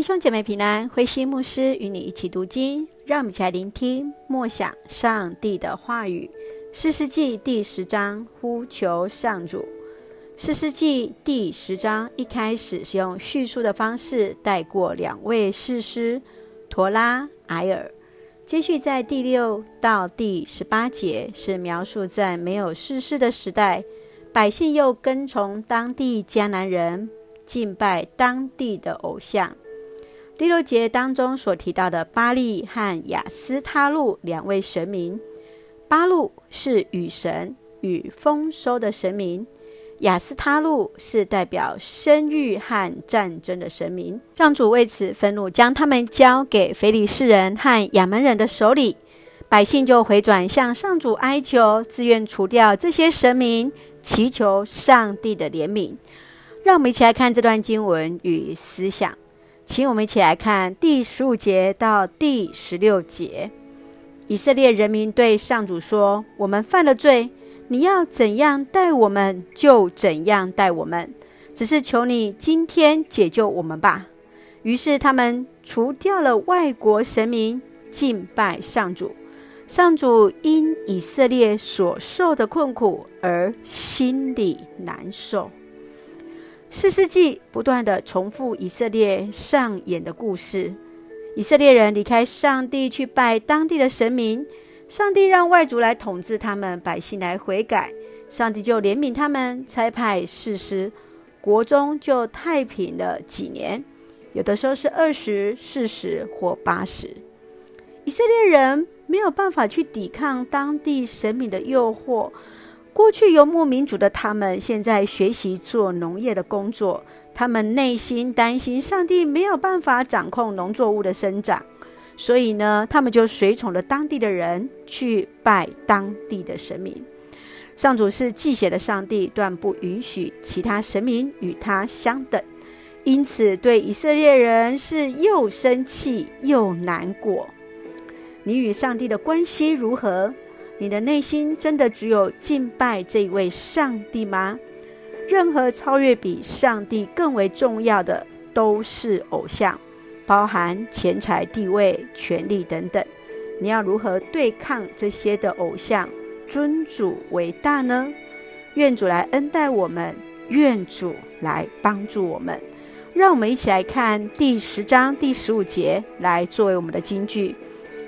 弟兄姐妹平安，慧心牧师与你一起读经，让我们一起来聆听默想上帝的话语。士师记第十章呼求上主。士师记第十章一开始是用叙述的方式带过两位士师陀拉、埃尔，接续在第六到第十八节是描述在没有士师的时代，百姓又跟从当地迦南人敬拜当地的偶像。第六节当中所提到的巴力和雅斯他路两位神明，巴路是雨神与丰收的神明，雅斯他路是代表生育和战争的神明。上主为此愤怒，将他们交给腓力士人和亚门人的手里，百姓就回转向上主哀求，自愿除掉这些神明，祈求上帝的怜悯。让我们一起来看这段经文与思想。请我们一起来看第十五节到第十六节。以色列人民对上主说：“我们犯了罪，你要怎样待我们，就怎样待我们。只是求你今天解救我们吧。”于是他们除掉了外国神明，敬拜上主。上主因以色列所受的困苦而心里难受。四世纪不断地重复以色列上演的故事：以色列人离开上帝去拜当地的神明，上帝让外族来统治他们，百姓来悔改，上帝就怜悯他们，差派士师，国中就太平了几年，有的时候是二十、四十或八十。以色列人没有办法去抵抗当地神明的诱惑。过去游牧民族的他们，现在学习做农业的工作。他们内心担心上帝没有办法掌控农作物的生长，所以呢，他们就随从了当地的人去拜当地的神明。上主是忌血的上帝，断不允许其他神明与他相等，因此对以色列人是又生气又难过。你与上帝的关系如何？你的内心真的只有敬拜这一位上帝吗？任何超越比上帝更为重要的都是偶像，包含钱财、地位、权力等等。你要如何对抗这些的偶像，尊主为大呢？愿主来恩待我们，愿主来帮助我们。让我们一起来看第十章第十五节，来作为我们的金句。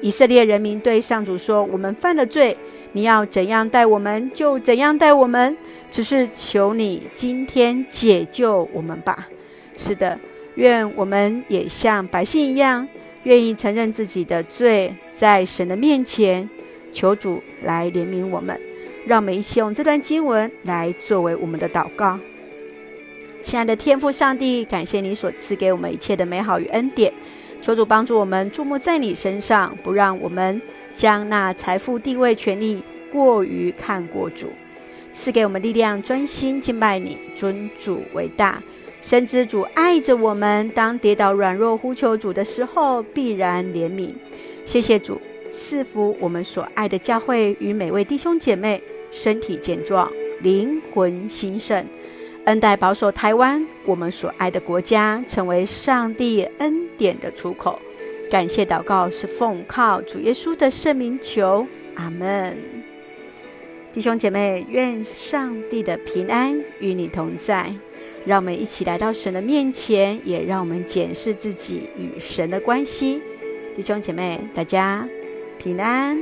以色列人民对上主说：“我们犯了罪，你要怎样待我们，就怎样待我们。只是求你今天解救我们吧。”是的，愿我们也像百姓一样，愿意承认自己的罪，在神的面前求主来怜悯我们。让我们一起用这段经文来作为我们的祷告。亲爱的天父上帝，感谢你所赐给我们一切的美好与恩典。求主帮助我们注目在你身上，不让我们将那财富、地位、权力过于看过主，赐给我们力量，专心敬拜你，尊主为大。深知主爱着我们，当跌倒软弱呼求主的时候，必然怜悯。谢谢主赐福我们所爱的教会与每位弟兄姐妹，身体健壮，灵魂兴盛。恩待保守台湾，我们所爱的国家，成为上帝恩典的出口。感谢祷告是奉靠主耶稣的圣名求，阿门。弟兄姐妹，愿上帝的平安与你同在。让我们一起来到神的面前，也让我们检视自己与神的关系。弟兄姐妹，大家平安。